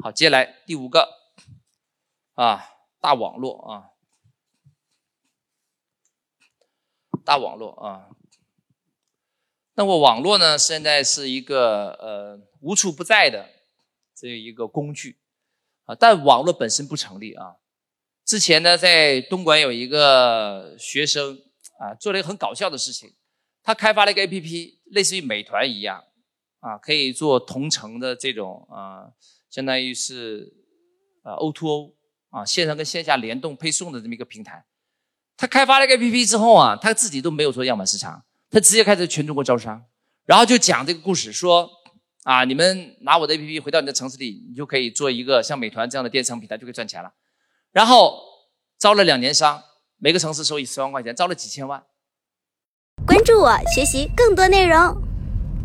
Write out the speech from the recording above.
好，接下来第五个啊，大网络啊，大网络啊。那么网络呢，现在是一个呃无处不在的这一个工具啊，但网络本身不成立啊。之前呢，在东莞有一个学生啊，做了一个很搞笑的事情，他开发了一个 APP，类似于美团一样啊，可以做同城的这种啊。相当于是，呃，O2O 啊，线上跟线下联动配送的这么一个平台。他开发了一个 APP 之后啊，他自己都没有做样板市场，他直接开始全中国招商，然后就讲这个故事，说啊，你们拿我的 APP 回到你的城市里，你就可以做一个像美团这样的电商平台，就可以赚钱了。然后招了两年商，每个城市收益十万块钱，招了几千万。关注我，学习更多内容。